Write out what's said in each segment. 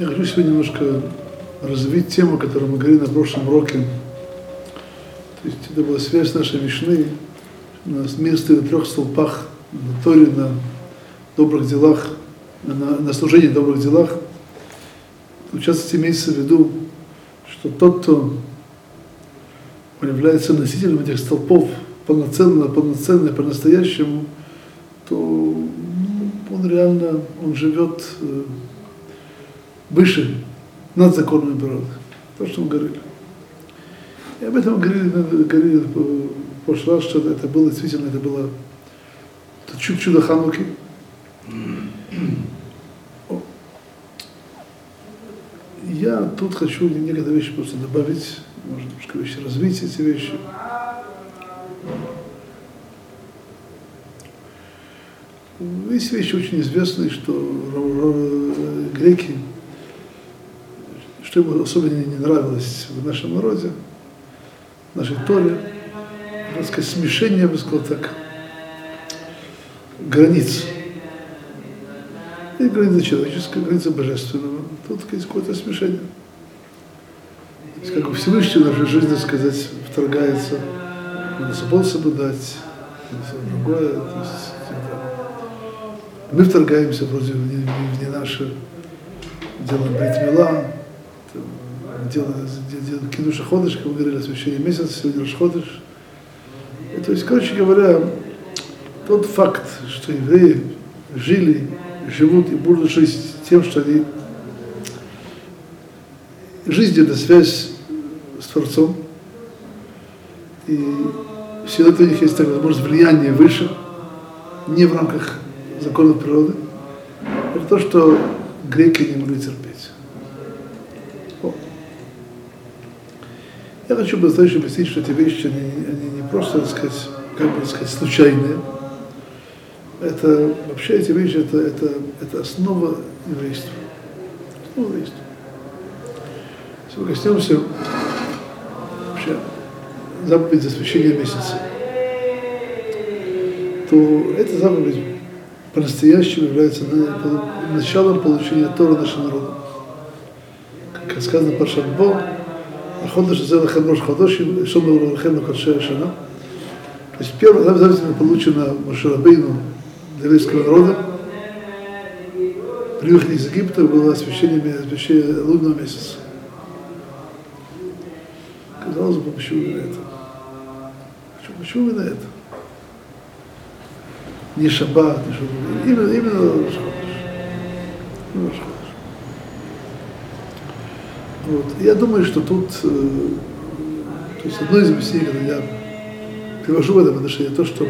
Я хочу сегодня немножко развить тему, которую мы говорили на прошлом уроке. То есть это была связь нашей Мишны. У нас мир стоит трех столпах, на Торе, на добрых делах, на, на служении добрых делах. В частности, имеется в виду, что тот, кто является носителем этих столпов полноценно, полноценно, по-настоящему, то ну, он реально, он живет э, выше, над законами природы. То, что мы говорили. И об этом говорили, говорили в прошлый раз, что это было действительно, это было это чудо Хануки. Я тут хочу некоторые вещи просто добавить, может, немножко вещи развить эти вещи. Есть вещи очень известные, что греки, что ему особенно не нравилось в нашем народе, в нашей Торе, так сказать, смешение, я бы сказал так, границ. И граница человеческая, граница божественного. Тут есть какое-то смешение. То есть, как у Всевышнего в нашу жизнь, так сказать, вторгается, надо субботу соблюдать, и все другое. То есть, мы вторгаемся вроде в не, в не наши, делаем бритмила, кидуша ходыш, как мы говорили, освящение месяца, сегодня ходыш. То есть, короче говоря, тот факт, что евреи жили, живут и будут жить тем, что они жизнь это связь с Творцом. И все это у них есть такая возможность влияния выше, не в рамках законов природы, это то, что греки не могли терпеть. Я хочу бы дальше объяснить, что эти вещи, они, они не просто, так сказать, как бы сказать, случайные. Это вообще эти вещи, это, это, это основа еврейства. Основа еврейства. Если мы коснемся вообще заповеди освящения месяца, то эта заповедь по-настоящему является началом получения Тора нашего народа. Как сказано по Шамбо, Ходыш Зела Хамрош Ходошим, Шом Урахем на Кадше Шана. То есть первая заповедь получена Машарабейну для еврейского народа. При выходе из Египта было освящение, освящение лунного месяца. Казалось бы, почему именно это? Почему, почему именно это? не шаббат, не шаббат, именно, именно Рашходыш. Вот. Я думаю, что тут, э, то есть одно из объяснений, когда я привожу в этом отношении, то, что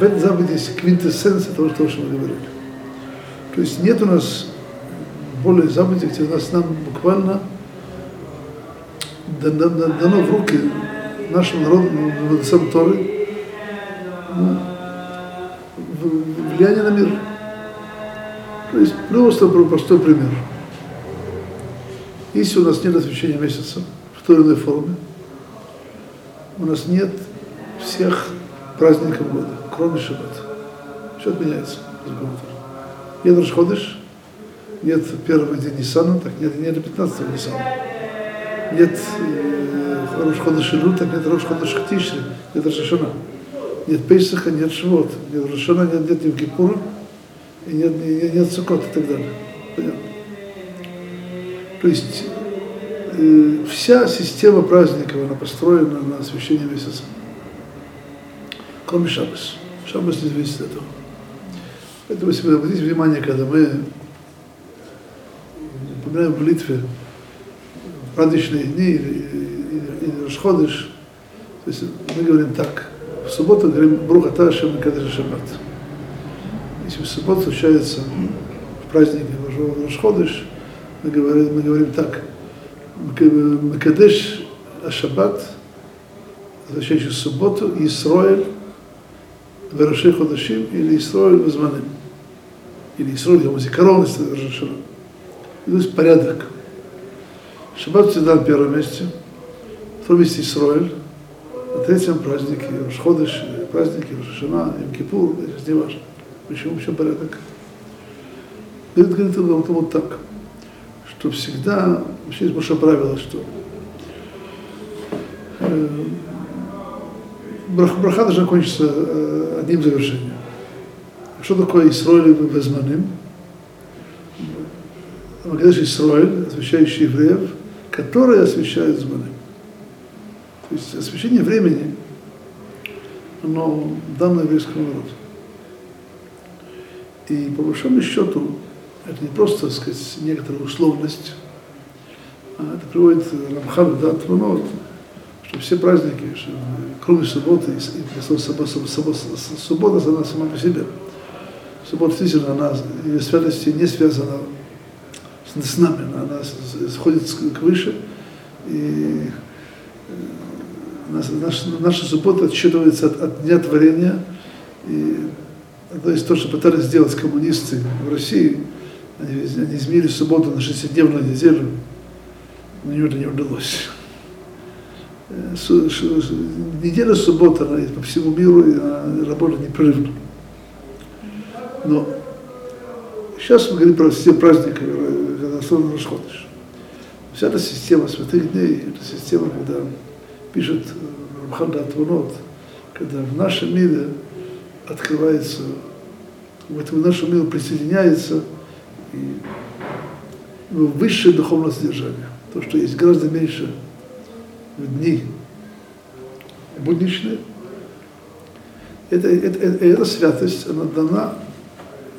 в этой заповеди есть квинтэссенция того, что мы говорили. То есть нет у нас более заповеди, где у нас нам буквально дано, в руки нашему народу, сам Торы, ну, влияние на мир. То есть просто простой пример. Если у нас нет освещения месяца в той или иной форме, у нас нет всех праздников года, кроме Шаббата. Все отменяется. Нет Рашходыш, нет первого дня Ниссана, так нет, нет 15 Ниссана. Нет э, Рашходыш Илю, так нет Рашходыш Хтишри, нет Рашашана нет Пейсаха, нет Швот, нет Рошана, нет, нет Евгипура, и нет, нет, нет Сукот и так далее. Понятно? То есть э, вся система праздников, она построена на освящении месяца. Кроме Шабас. Шабас не зависит от этого. Поэтому, если вы обратите внимание, когда мы упоминаем в молитве праздничные дни или, или, или Рашходыш, то есть мы говорим так – в субботу говорим Бруха Ташем и Кадыш Шаббат. Если в субботу случается в празднике Рашходыш, мы говорим, мы говорим так, Макадеш Ашаббат, означающий субботу, Исроэль, Вераши Ходашим или Исроэль Вазманим. Или Исроэль Рашашана. То есть порядок. Шаббат всегда на первом месте, втором месте Исроэль, на третьем празднике Рошходыш, праздники Рошашана, Им-Кипур, не важно. Почему все порядок? Говорит, говорит, вот, вот так. Что всегда, вообще есть большое правило, что э, браха должна кончиться э, одним завершением. Что такое Исроиль Безманим? Магадеш Исроиль, освящающий евреев, которые освещают Зманим. То есть освещение времени, оно дано еврейскому народу. И по большому счету, это не просто, так сказать, некоторая условность, а это приводит Рамхаль да, Трунот, что все праздники, что, кроме субботы, и суббота, суббота она сама по себе. Суббота действительно, она, ее святость не связана с, нами, она, сходит к выше, и э, наша, наша суббота отсчитывается от, от дня творения, и то есть то, что пытались сделать коммунисты в России, они, изменили субботу на 60-дневную неделю, но это не удалось. Э, неделя суббота, по всему миру, работает непрерывно. Но сейчас мы говорим про все праздники, когда сложно расходишь. Вся эта система святых дней, это система, когда пишет Рамханда Атванот, когда в нашем мире открывается, в этом нашем миру присоединяется и высшее духовное содержание. То, что есть гораздо меньше в дни будничные. Это, это, это, эта святость, она дана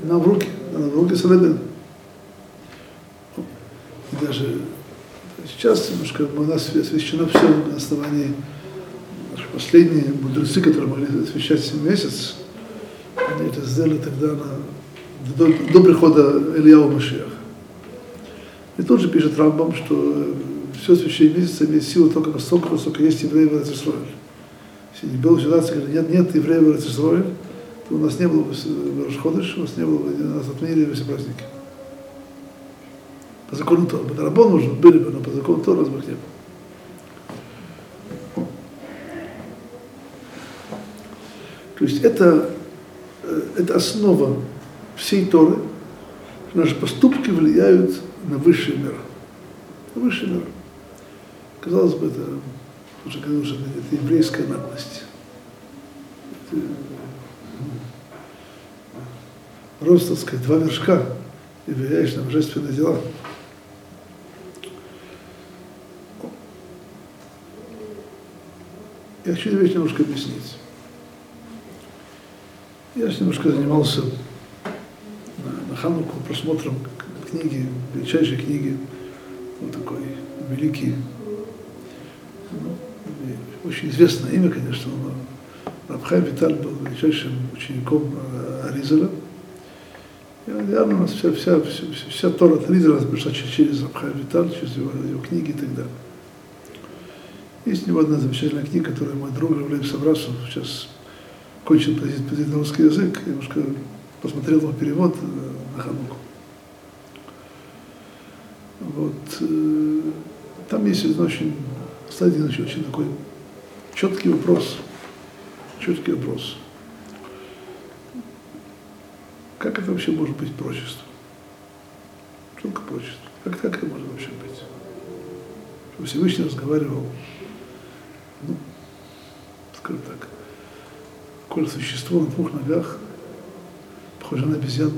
нам в руки, она в руки Саладина. И даже сейчас немножко у нас освящено все на основании наши последние мудрецы, которые могли освещать 7 месяц, они это сделали тогда на, до, до прихода Ильяу Машиах. И тут же пишет Рамбам, что все освящение месяца имеет силу только настолько, насколько есть евреи в Израиле. Если не была ситуация, когда нет, нет евреев в Израиле, то у нас не было бы Рошходыш, у нас не было бы, нас отменили все праздники. По закону Тора. По Рабону уже были бы, но по закону Тора разбах не было. То есть это это основа всей Торы, что наши поступки влияют на высший мир. На высший мир. Казалось бы, это уже что это еврейская наглость. Это, рост, так сказать, два вершка, и влияешь на божественные дела. Я хочу вещь немножко объяснить. Я немножко занимался Хануку просмотром книги, величайшей книги, вот такой великий, ну, очень известное имя, конечно, но Рабхай Виталь был величайшим учеником э, Аризера. И реально у нас вся, вся, вся, вся Тора от Аризера пришла через Рабхай Виталь, через его, его книги и так далее. Есть у него одна замечательная книга, которую мой друг Равлев Сабрасов сейчас кончил на русский язык, немножко посмотрел его перевод э, Хануку. Вот. Э, там есть очень, кстати, один очень такой четкий вопрос. Четкий вопрос. Как это вообще может быть прочество? Что такое прочество? Как, как это может вообще быть? Что Всевышний разговаривал, ну, скажем так, какое существо на двух ногах, похоже на обезьяну.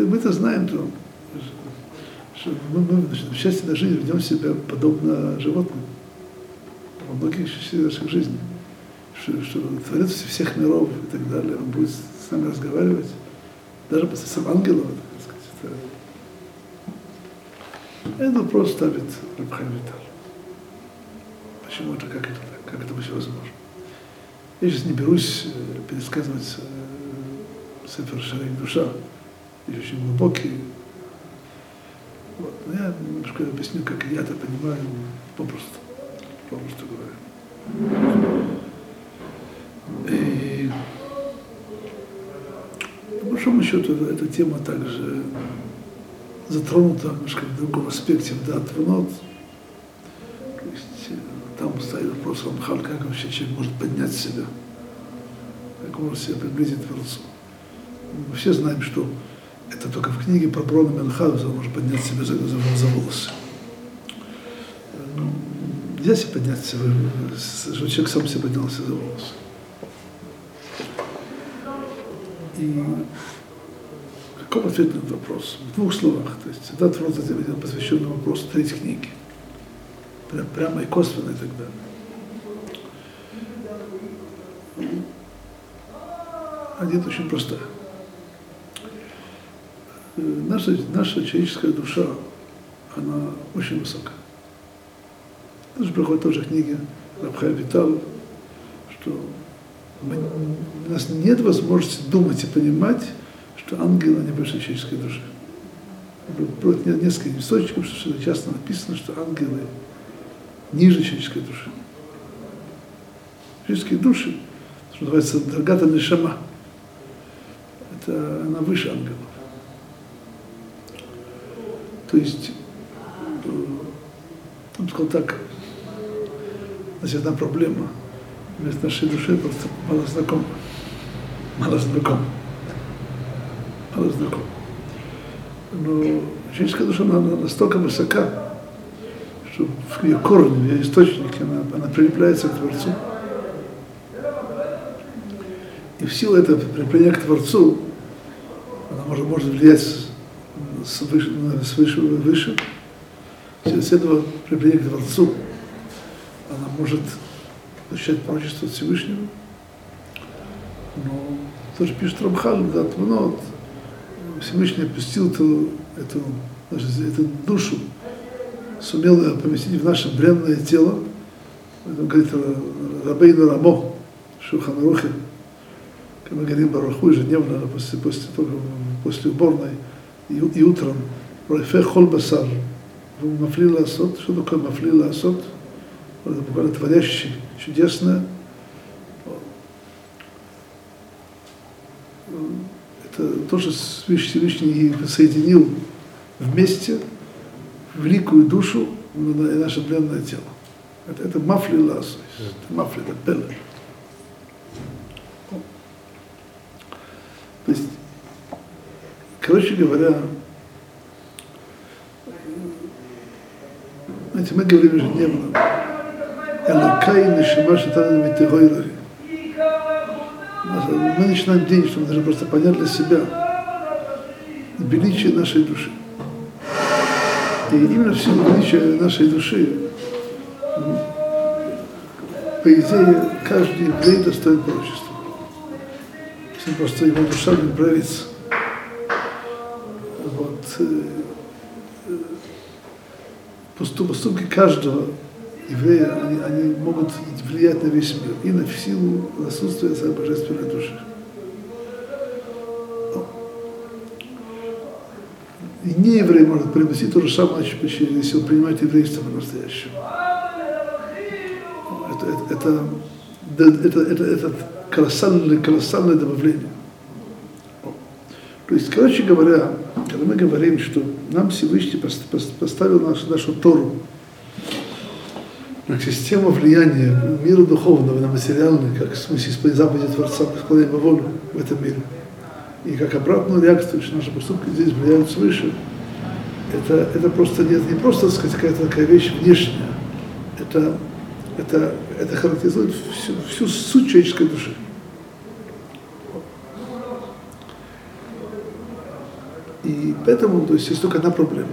Мы, мы-то знаем, что, что мы, мы в счастье на жизнь ведем себя подобно животным во многих нашей жизни. Что, что Творец всех миров и так далее, он будет с нами разговаривать, даже посредством ангелов, так сказать. Это, это вопрос ставит Рабхай Виталь. Почему это, как это как это вообще возможно? Я сейчас не берусь э, пересказывать э, Сефер Шарик Душа, и очень глубокий. Вот. Я немножко объясню, как я это понимаю, попросту, попросту говоря. И по большому счету эта тема также затронута немножко в другом аспекте в Дат Венот, там стоит вопрос Рамхаль, как вообще человек может поднять себя, как может себя приблизить к Творцу. Мы все знаем, что это только в книге про Брона Менхауза может поднять себя за, за, за волосы. Ну, нельзя себе поднять себя, чтобы человек сам себе поднялся за волосы. И каков ответ на этот вопрос? В двух словах. То есть этот вопрос посвящен вопросу третьей книги. Прям, прямо и косвенно и так далее. Ответ очень простой. Наша, наша человеческая душа, она очень высокая. Даже приходит тоже книги Рабхая Витал, что мы, у нас нет возможности думать и понимать, что ангелы, они выше человеческой души. Нет несколько источников, что часто написано, что ангелы ниже человеческой души. Человеческие души, что называется Даргата Нишама, это она выше ангелов. То есть, он сказал так, значит, одна проблема. С нашей душой просто мало знакомы. Мало знакомы. Мало знакомы. Но человеческая душа, она настолько высока, что в ее корне, в ее источнике, она, она прилепляется к Творцу. И в силу этого прилепления к Творцу, она может, может влиять свыше, свыше выше. Через этого прилепления к Творцу она может защищать пророчество Всевышнего. Но тоже пишет Рамхал, да, ну, Всевышний опустил эту, эту, эту душу, сумел ее поместить в наше бренное тело. Это говорит Рабейна Рамо, Шуханрухи, как мы говорим Бараху ежедневно, после, после, после уборной и, утром, Райфе Хол Басар, Мафли Ласот, что такое Мафли Ласот? Это буквально творящий, чудесное. Это то, что Всевышний соединил вместе великую душу и наше бренное тело. Это, это мафли лас, это мафли, это пеле. То есть, короче говоря, знаете, мы говорим ежедневно, Элакай Нишима Шатана Митегойрари. Мы начинаем день, чтобы даже просто понять для себя величие нашей души. И именно в силу величия нашей души, по идее, каждый еврей достоин пророчества. Если просто его душа не правится. Поступки каждого евреи, они, они могут влиять на весь мир и на силу отсутствия своей божественной души. И не еврей может привнести то же самое, если он принимает еврейство по-настоящему. Это, это, это, это, это, это колоссальное, колоссальное добавление. То есть, короче говоря, когда мы говорим, что нам Всевышний поставил нашу, нашу Тору система влияния мира духовного на материальный, как в смысле заповеди Творца, исполнения волю в этом мире. И как обратную реакцию, что наши поступки здесь влияют свыше, это, это просто нет, не просто, так сказать, какая-то такая вещь внешняя, это, это, это характеризует всю, всю суть человеческой души. И поэтому, то есть, есть только одна проблема.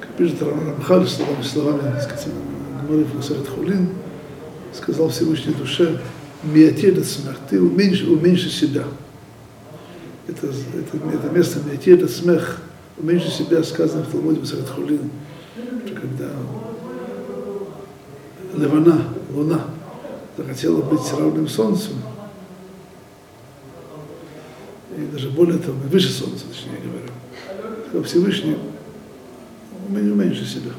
Как пишет Рамхаль словами, словами, Морев Насарет Хулин, сказал Всевышней душе, Миатеда смех, ты уменьши, уменьши себя. Это, это, это место Миатеда смех, уменьши себя, сказано в Талмуде Насарет Хулин, когда Левана, Луна, захотела быть равным Солнцу, и даже более того, выше Солнца, точнее говоря, Всевышний, уменьши себя.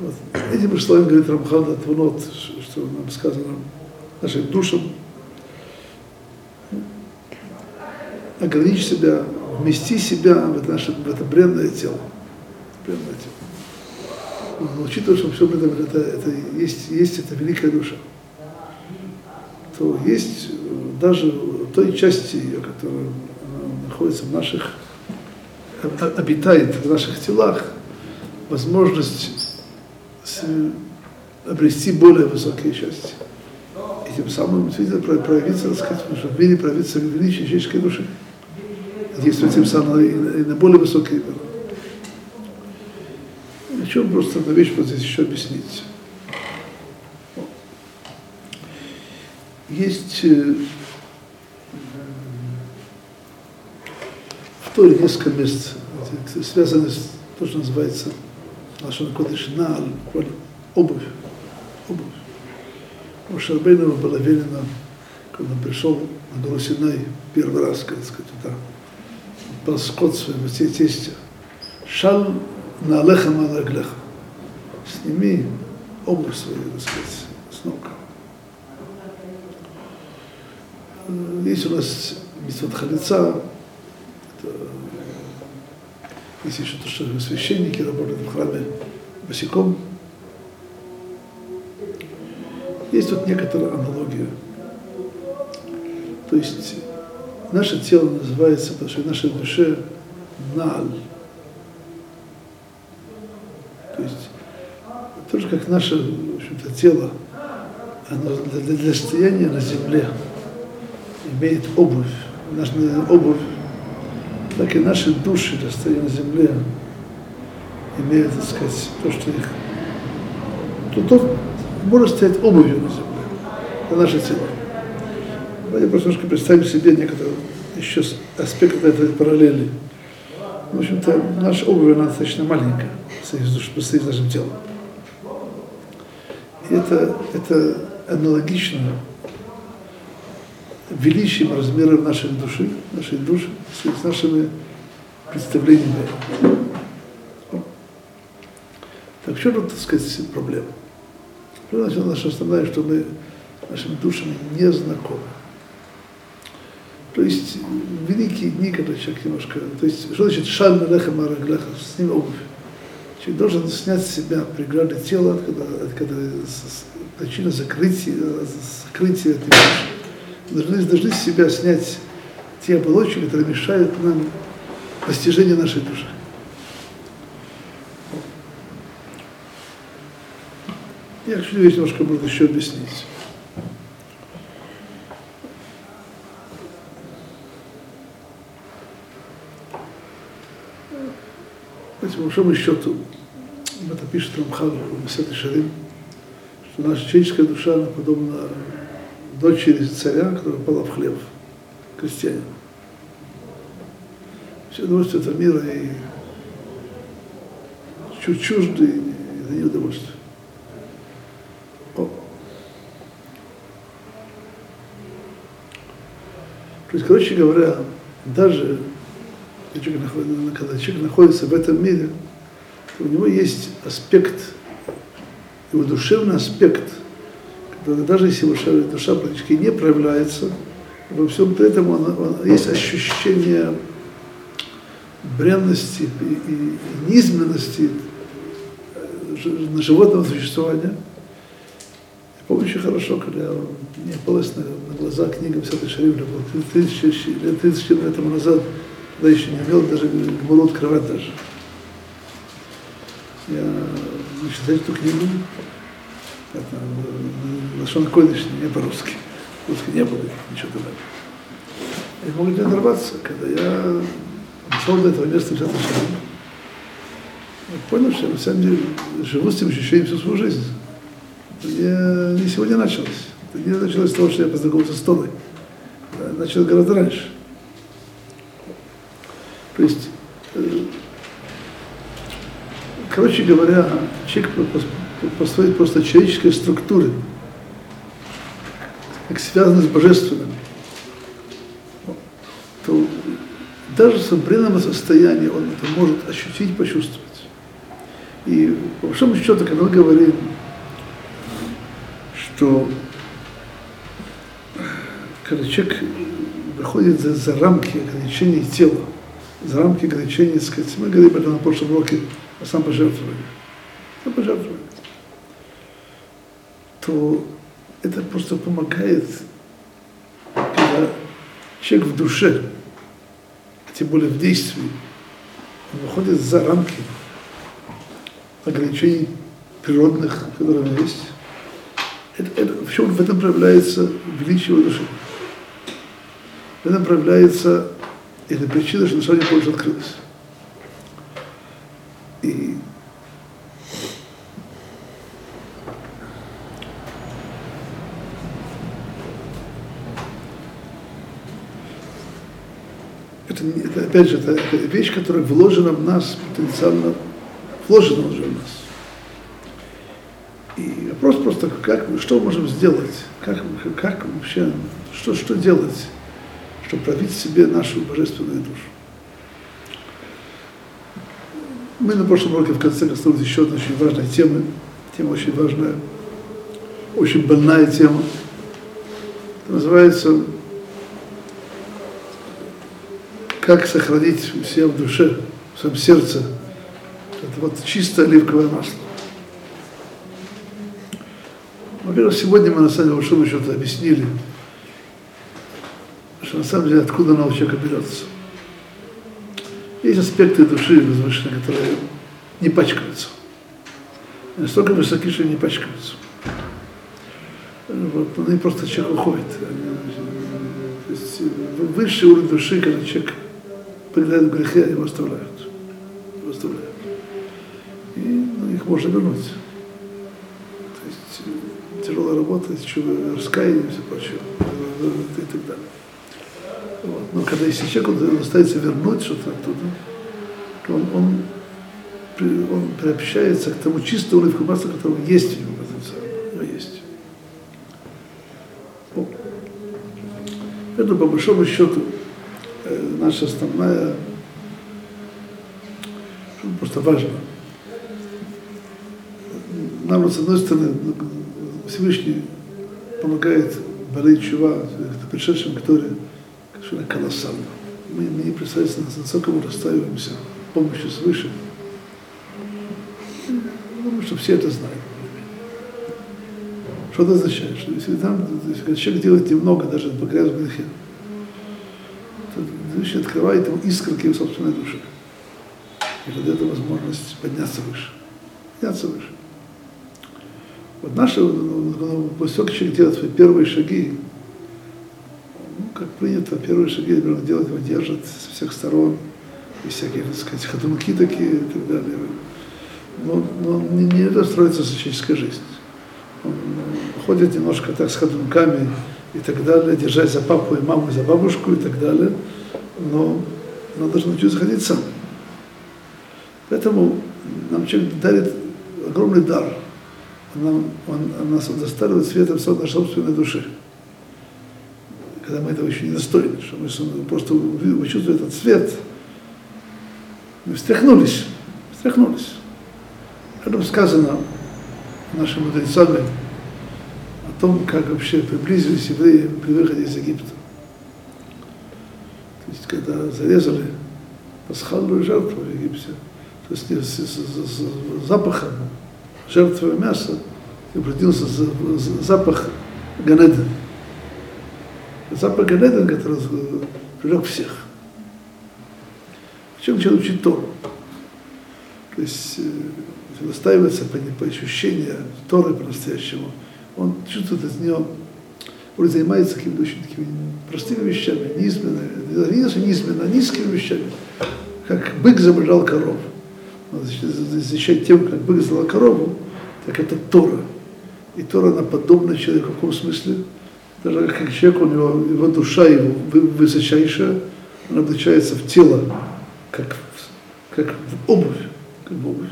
Вот. Этим условием, говорит Рамхан Атвунот, что нам сказано нашим душам, ограничь себя, вмести себя в это, наше, в это бренное тело. Бренное тело. Но учитывая, что все этом это, это есть, есть эта великая душа, то есть даже той части ее, которая находится в наших, обитает в наших телах, возможность обрести более высокие счастья. И тем самым видно, проявиться, так сказать, в мире проявиться величие человеческой души. Действует тем самым и на, и на более высокие миры. Хочу просто одну вещь вот здесь еще объяснить. Есть э, в Торе несколько мест, связаны с то, что называется Лашон Кодыш на обувь. Обувь. У Шарбейнова было велено, когда он пришел на гору Синай первый раз, как сказать, туда, был скот своего тестя. Шал на алеха малаглеха. Сними обувь свою, так сказать, с ног. Есть у нас Митцвот Халица, есть еще то, что священники работают в храме босиком. Есть тут некоторая аналогия. То есть наше тело называется, потому что в нашей душе наль. То есть тоже как наше в тело, оно для, для стояния на земле имеет обувь, наша обувь, так и наши души, для стояния на земле, имеют, так сказать, то, что их... То, то может стоять обувью на земле, на наше тело. Давайте просто немножко представим себе некоторые еще аспекты этой параллели. В общем-то, наша обувь, она достаточно маленькая, по с нашим. И это, это аналогично величием размером нашей души, нашей души, с нашими представлениями. Так что тут, так сказать, проблема? Проблема наша основная, что мы нашими душами не знакомы. То есть великие дни, когда человек немножко... То есть, что значит шаль леха мараглеха, с ним обувь? Человек должен снять с себя преграды тела, когда, когда причина закрытия, закрытия этой души должны, должны с себя снять те оболочки, которые мешают нам постижению нашей души. Я хочу здесь немножко буду еще объяснить. По большому счету, это пишет Рамхал в Месет Шарим, что наша человеческая душа она подобна дочери царя, которая попала в хлеб, крестьянин. Все удовольствия этого мира и чуть чужды, это не удовольствие. О. То есть, короче говоря, даже когда человек находится в этом мире, то у него есть аспект, его душевный аспект – даже если душа, душа практически не проявляется, во всем этом он, он, есть ощущение бренности и, и, и низменности э, животного существования. Я помню очень хорошо, когда мне попалась на, на глаза книга Мсата Шарифа, было 30 лет, 30 лет тому назад, когда еще не умел даже Гмалу открывать даже. Я читаю эту книгу, это Лашон Койдыш, не по-русски. Русски не было, ничего туда. Я мог не оторваться, когда я дошел до этого места в Шаташем. Я понял, что я на самом деле живу с этим ощущением всю свою жизнь. Это не, не сегодня началось. Это не началось с того, что я познакомился с Торой. Началось гораздо раньше. То есть, э, короче говоря, человек по своей просто человеческой структуре, как связаны с божественным, то даже в современном состоянии он это может ощутить, почувствовать. И по большому счету, когда мы говорим, что когда человек выходит за, за рамки ограничений тела, за рамки ограничений, сказать, мы говорим этом на прошлом уроке о самопожертвовании. Самопожертвование то это просто помогает, когда человек в душе, тем более в действии, он выходит за рамки ограничений природных, которые есть. Это, это, в чем в этом проявляется величие его души. В этом проявляется эта причина, что душа не больше открылась. И это, это опять же, это, это вещь, которая вложена в нас потенциально, вложена уже в нас. И вопрос просто, как, что можем сделать, как, как вообще, что, что делать, чтобы пробить себе нашу божественную душу. Мы на прошлом уроке в конце коснулись еще одной очень важной темы, тема очень важная, очень больная тема. Это называется как сохранить у себя в душе, в своем сердце это вот чистое оливковое масло. Во-первых, сегодня мы на самом деле, счету, объяснили, что на самом деле откуда оно у человека берется. Есть аспекты души возвышенные, которые не пачкаются. Настолько высоки, что не пачкаются. Вот, они просто человек уходит. То есть высший уровень души, когда человек придает в грехе, они его оставляют. Его оставляют. И ну, их можно вернуть. То есть тяжелая работа, раскаяние и все прочее. И так далее. Вот. Но когда если человек он старается вернуть что-то оттуда, он, он, он приобщается к тому чистому оливку масла, которого есть в него потенциально. есть. Это по большому счету э, наша основная, просто важно. Нам, с одной стороны, Всевышний помогает болеть чува, пришедшим, которые совершенно колоссально. Мы, не представляем, насколько мы расстаиваемся помощью свыше. Думаю, что все это знают. Что это означает? Что если там, если человек делает немного, даже погряз в грехе, Всевышний открывает ему искорки в собственной душе. И тогда это возможность подняться выше. Подняться выше. Вот наши, после того, человек делает свои первые шаги, как принято, первые шаги ребенок делать, его держат со всех сторон, и всякие, так сказать, ходунки такие и так далее. Но, но не, не строится сочиническая жизнь. Он ходит немножко так с ходунками и так далее, держать за папу и маму, за бабушку и так далее, но он должен научиться ходить сам. Поэтому нам человек дарит огромный дар. Он, нам, он, он нас удостаивает светом нашей собственной души когда мы этого еще не достойны, что мы просто почувствовали этот свет, мы встряхнулись, встряхнулись. Об сказано нашими мудрецами о том, как вообще приблизились евреи при выходе из Египта. Есть, когда зарезали пасхальную жертву в Египте, то есть с, с, с, запахом жертвы мяса превратился запах Ганеда запах Ганеден, который привлек всех. Чем человек учит Тору? То есть э, настаивается по, по ощущению Торы по-настоящему. Он чувствует из нее, он занимается какими-то очень такими простыми вещами, низменными, низменно, низкими вещами. Как бык забрал корову. Защищать тем, как бык забрал корову, так это Тора. И Тора, она подобна человеку в каком смысле? даже как человек, у него, его душа его высочайшая, она облачается в тело, как, как в обувь, как в обувь.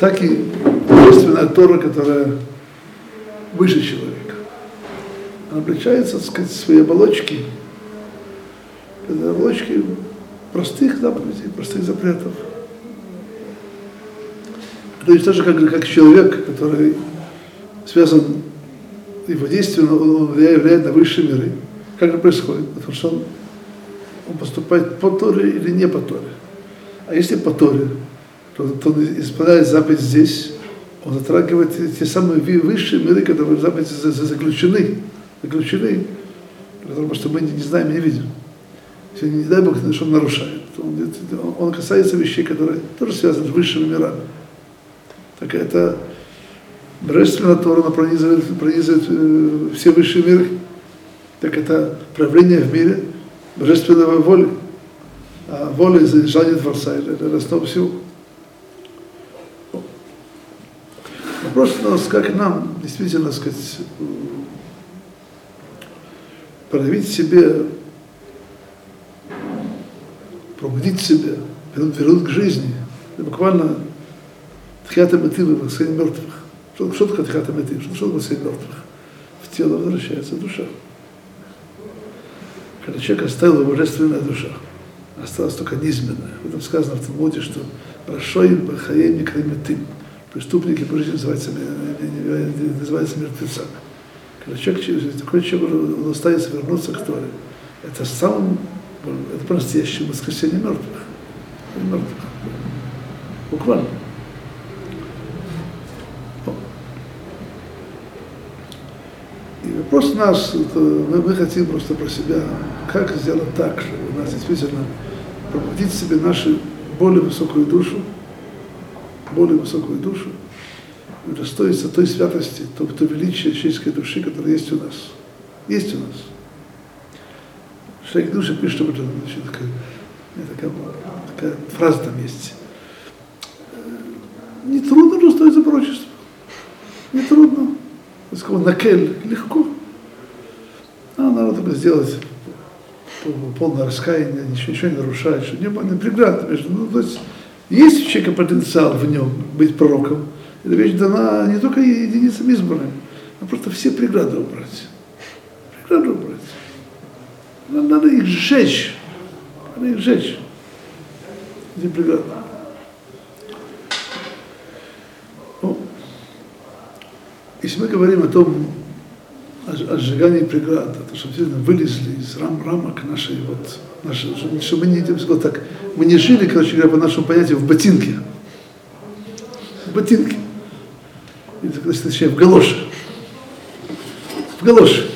Так и божественная Тора, которая выше человека. Она облачается, так сказать, свои оболочки, оболочки простых заповедей, простых запретов. То есть тоже как, как человек, который связан его действие он влияет на высшие миры. Как это происходит? Потому что он, он поступает по Торе или не по Торе. А если по Торе, то, то он исполняет заповедь здесь, он затрагивает те самые высшие миры, которые в заповеди заключены, заключены потому что мы не, знаем и не видим. Если не дай Бог, что он нарушает. Он, он касается вещей, которые тоже связаны с высшими мирами. Так это Божественная Тора, пронизывает, пронизывает э, все высшие миры. Так это проявление в мире божественного воли. А воля желание Творца – это основа всего. Вопрос у нас, как нам действительно, сказать, проявить себе, пробудить себя, вернуть, вернуть к жизни. Это буквально тхиата мотивы, воскресение мертвых. Что, что такое тхиата мотив? Что, что такое мертвых? В тело возвращается душа. Когда человек оставил божественная душа, осталась только низменная. В этом сказано в Талмуде, что Рашоим Бахаем Микрометим. Преступники по жизни называются, называются мертвецами. Когда человек, такой человек он останется вернуться к Торе, это самым, это по-настоящему воскресение мертвых. Мертвых. Буквально. И вопрос это, мы, мы хотим просто про себя, как сделать так, чтобы у нас действительно пробудить в себе нашу более высокую душу, более высокую душу, удостоиться той святости, то, то величия человеческой души, которая есть у нас. Есть у нас. Человек души пишет об этом, значит, такая, такая, такая фраза там есть. Не трудно удостоиться пророчества. Не трудно. Сказал, накель, легко. А надо только сделать полное раскаяние, ничего, ничего не нарушать, что не, не преград между. Ну, то есть есть у человека потенциал в нем быть пророком. Эта вещь дана не только единицам избранным, а просто все преграды убрать. Преграды убрать. Надо, надо их сжечь. Надо их сжечь. Эти преграды. Ну, если мы говорим о том, о, о сжигании преград, то что действительно вылезли из рам, рамок нашей вот, нашей, чтобы мы не, так, мы не жили, короче говоря, по нашему понятию, в ботинке. В ботинке. Точнее, в галоши. В галоши.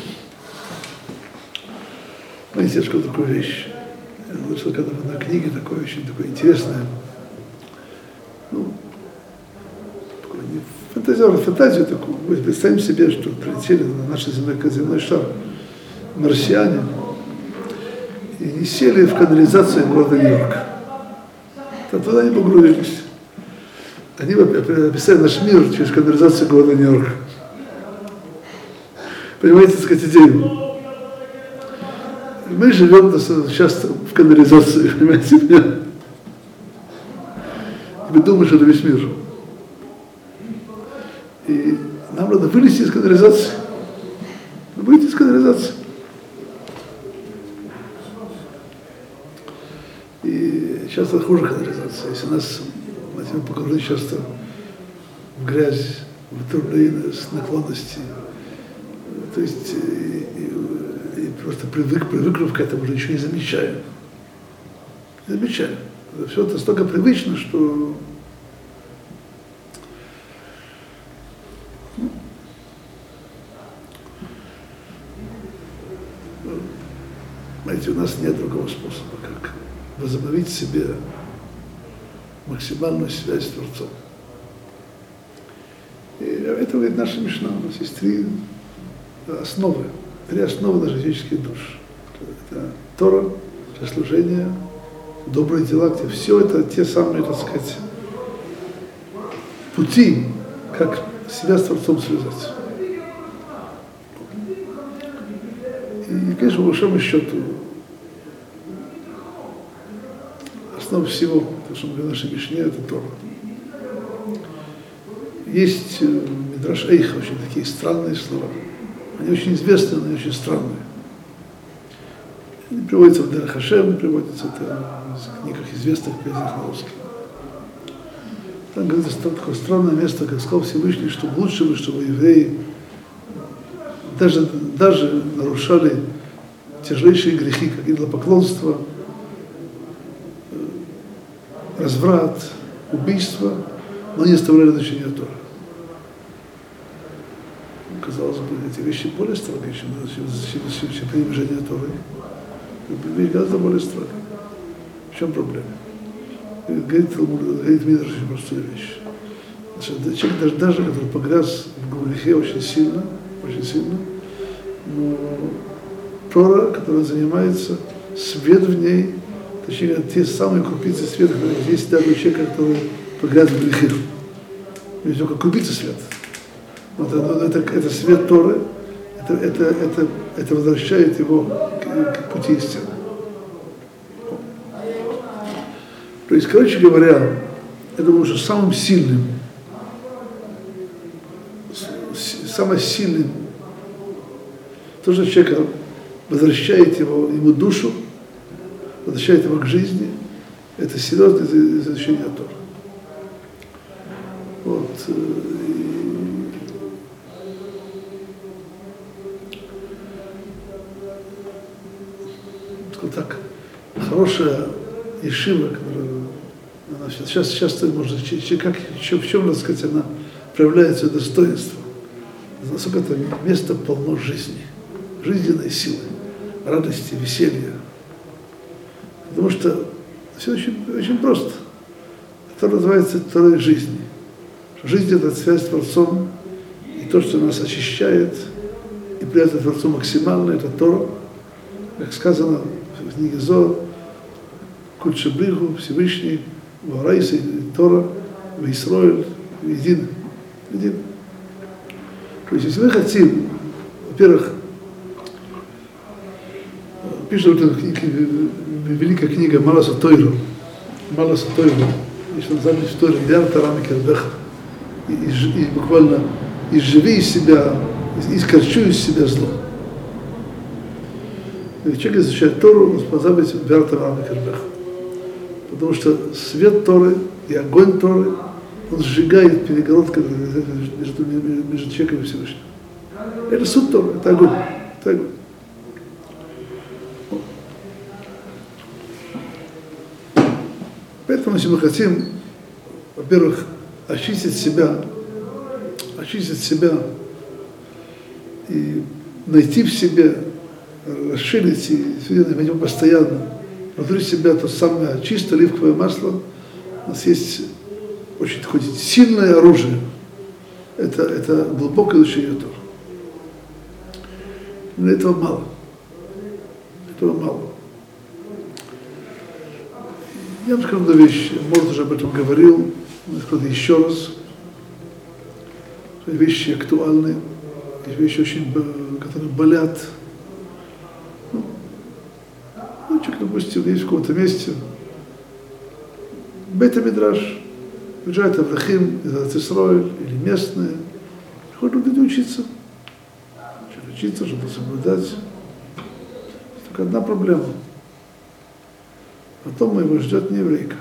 Знаете, что такую вещь? Я слышал когда в одной книге такое очень такое интересное. Ну, фантазер, фантазию такую. Мы представим себе, что прилетели на наш земной, земной шар марсиане и не сели в канализацию города Нью-Йорк. Туда не погрузились. Они описали наш мир через канализацию города Нью-Йорк. Понимаете, так сказать, идею? Мы живем часто в канализации, понимаете меня? И мы думаем, что это весь мир. И нам надо вылезти из канализации. Выйти из канализации. И часто хуже канализация. Если нас мы погружены часто в грязь, в турбулентность, наклонности, то есть и, и, и просто привык, привыкнув к этому, уже ничего не замечаем. Не замечаем. Все это столько привычно, что Знаете, у нас нет другого способа, как возобновить себе максимальную связь с Творцом. И это говорит наша Мишна. У нас есть три основы, три основы нашей физических душ. Это Тора, служение, добрые дела, где все это те самые, так сказать, пути, как себя с Творцом связать. И, конечно, по большому счету, основа всего, то, что мы говорим в нашей Мишне, это Тора. Есть э, Мидраш Эйха, очень такие странные слова. Они очень известны, но очень странные. Они приводятся в Дерахашем, приводятся это в книгах известных поэзиях на русском. Там говорится, такое странное место, как сказал Всевышний, что лучше бы, чтобы евреи даже, даже нарушали тяжелейшие грехи, как идолопоклонство, разврат, убийство, но не оставляли значения Тора. казалось бы, эти вещи более строгие, чем, чем, чем, пренебрежение Торы. Вещь гораздо более строгая. В чем проблема? Говорит, говорит Мидраш очень простую вещь. Значит, человек даже, даже который погряз в грехе очень сильно, очень сильно, но Тора, которая занимается, свет в ней, точнее, те самые крупицы света, которые есть даже у человека, который погряз в грехе. Есть только крупицы света. Вот это, это, это свет Торы, это, это, это, это возвращает его к, к пути истины. То есть, короче говоря, я думаю, что самым сильным, самое сильным, то, что человека возвращает его, ему душу, возвращает его к жизни, это серьезное изучение Тора. Вот. Э, так, хорошая ишива, которая она сейчас, сейчас можно, как, в чем, надо сказать, она проявляет достоинство. Насколько это место полно жизни, жизненной силы, радости, веселья. Потому что все очень, очень просто. Это называется второй жизни. Жизнь – это связь с Творцом, и то, что нас очищает, и этом Творцу максимально, это то, как сказано в книге Зор, Кучебригу, Всевышний, Варайса, Тора, в Исраиль, един. един. То есть, если мы хотим, во-первых, пишет вот великая книга Маласа Тойру, Маласа Тойру, еще называется история Яр Тарами Кербеха, и, и, и буквально изживи из себя, искорчу из себя зло. И человек изучает Тору, он способен Яр Тарами Кербеха. Потому что свет Торы и огонь Торы, он сжигает перегородку между, между человеком и Всевышним. Это суд Торы, это огонь. Это огонь. Поэтому, если мы хотим, во-первых, очистить себя, очистить себя и найти в себе, расширить и найти постоянно внутри себя то самое чистое оливковое масло. У нас есть очень такое сильное оружие. Это, это глубокое изучение. Но этого мало. Этого мало. Я вам скажу одну вещь, может уже об этом говорил, скажу еще раз. Вещи актуальные, вещи очень, которые болят, Человек, допустим, есть в каком-то месте, Бета Мидраш, приезжает Аврахим из Ацисроиль или местные, приходят люди учиться. Учиться, чтобы соблюдать. Только одна проблема. Потом его ждет еврейка.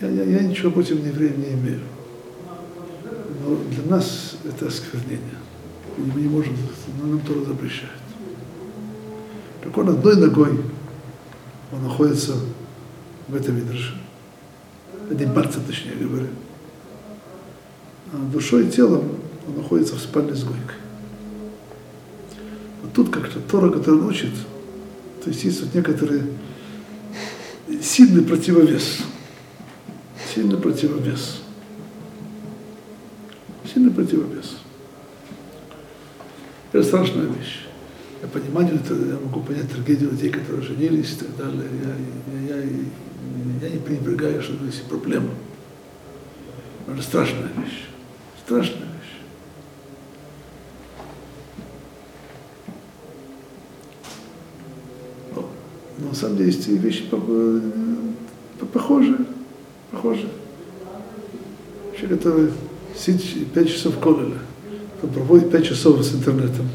Я, я, я ничего против евреев не имею. Но для нас это осквернение мы не можем, но нам Тора запрещает. Так он одной ногой, он находится в этом Мидрше, один пальцем, точнее говоря. А душой и телом он находится в спальне с Гойкой. Тут как-то Тора, который учит, то есть есть вот некоторые сильный противовес. Сильный противовес. Сильный противовес. Это страшная вещь. Я понимаю, я могу понять трагедию людей, которые женились и так далее. Я, я, я, я не пренебрегаю, что это есть проблема. Это страшная вещь. Страшная вещь. Но, но на самом деле есть вещи похожие. Похожие. Человек, который сидит пять часов в колеле кто проводит 5 часов с интернетом.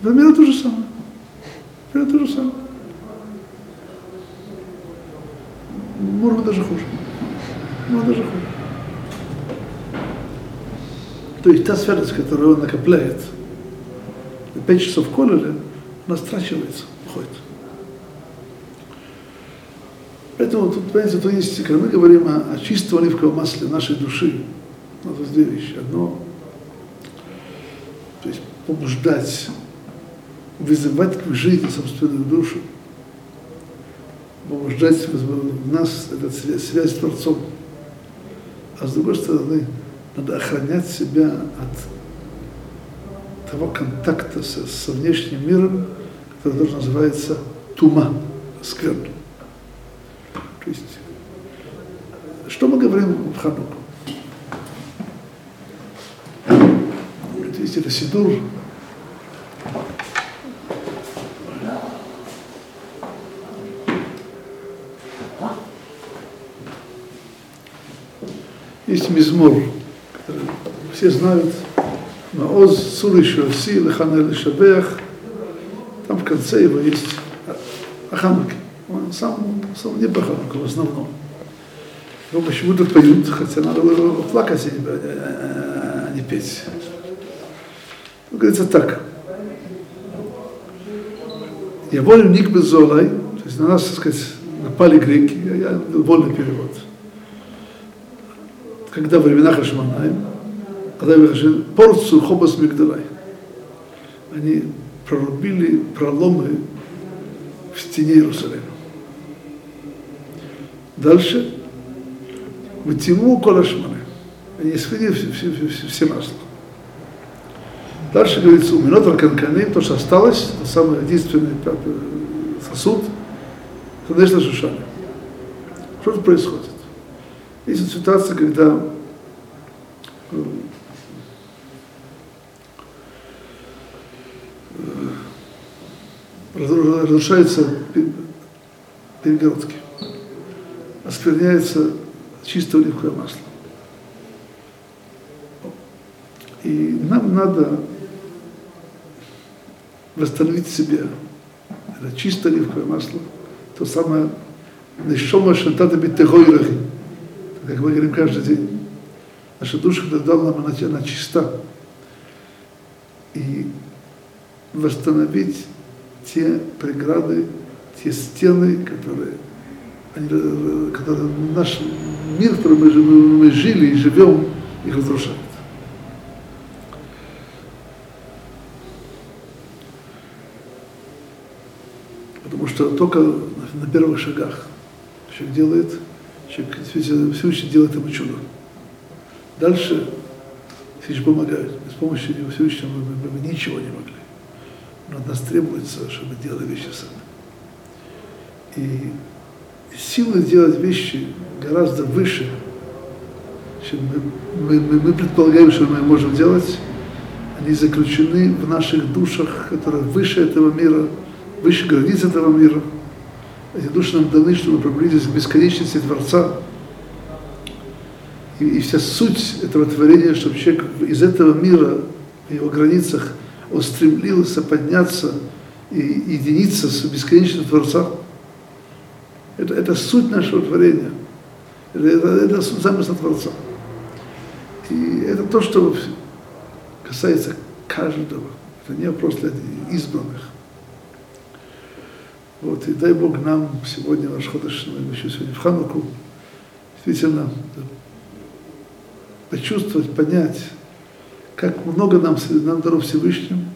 Примерно то же самое. Примерно то же самое. Может быть, даже хуже. Может даже хуже. То есть та святость, которую он накопляет, 5 часов колеле, она страчивается, уходит. Поэтому тут, понимаете, то есть, когда мы говорим о, о чистом оливковом масле нашей души, ну, то есть две вещи. Одно, то есть побуждать, вызывать к жизни собственную душу, побуждать в нас эту связь, связь с Творцом. А с другой стороны, надо охранять себя от того контакта со, со внешним миром, который тоже называется тума, скверно. То есть, что мы говорим в Хануку? Это есть это Сидур, есть мизмор, который все знают, Маоз, Сур еще Си, Лехана Лешабех, там в конце его есть Ахануки. Он сам, сам не Баханука в основном. Его почему-то поют, хотя надо было плакать, а не петь. Ну, говорится так. Я волю ник без золай, то есть на нас, так сказать, напали греки, я, я вольный перевод когда времена Хашманаем, когда порцию хобас мигдалай, они прорубили проломы в стене Иерусалима. Дальше вытяну колашманы. Они исходили все, все, все, все масла. Дальше говорится, у Минотр Канканы, то, что осталось, то самый единственный сосуд, конечно, Шушана. Что же происходит? Есть ситуация, когда разрушается перегородки, оскверняется чистое оливковое масло. И нам надо восстановить себе это чистое оливковое масло, то самое Нешома Шантата Биттегойрахи, как мы говорим каждый день. Наша душа, дал нам, она, она чиста. И восстановить те преграды, те стены, которые, которые наш мир, в котором мы, мы жили и живем, их разрушают. Потому что только на первых шагах человек делает Человек Всевышний делает ему чудо. Дальше Всевышний помогает. Без помощи него Всевышнего мы, мы ничего не могли. Но от нас требуется, чтобы делали вещи сами. И силы делать вещи гораздо выше, чем мы, мы, мы предполагаем, что мы можем делать. Они заключены в наших душах, которые выше этого мира, выше границ этого мира – эти души нам даны, чтобы мы приблизились к бесконечности Творца. И, и вся суть этого творения, чтобы человек из этого мира, в его границах, он стремился подняться и единиться с бесконечным Творца. Это, это суть нашего творения. Это, это, это замысла Творца. И это то, что касается каждого. Это не вопрос для избранных. Вот, и дай Бог нам сегодня наш ходыш, мы еще сегодня в Хануку, действительно почувствовать, понять, как много нам, нам даров Всевышним,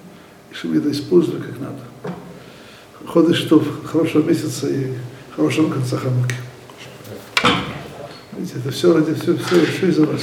и чтобы это использовали как надо. Ходыш, что хорошего месяца и хорошего конца Хануки. Видите, это все ради, все, все, все из-за вас.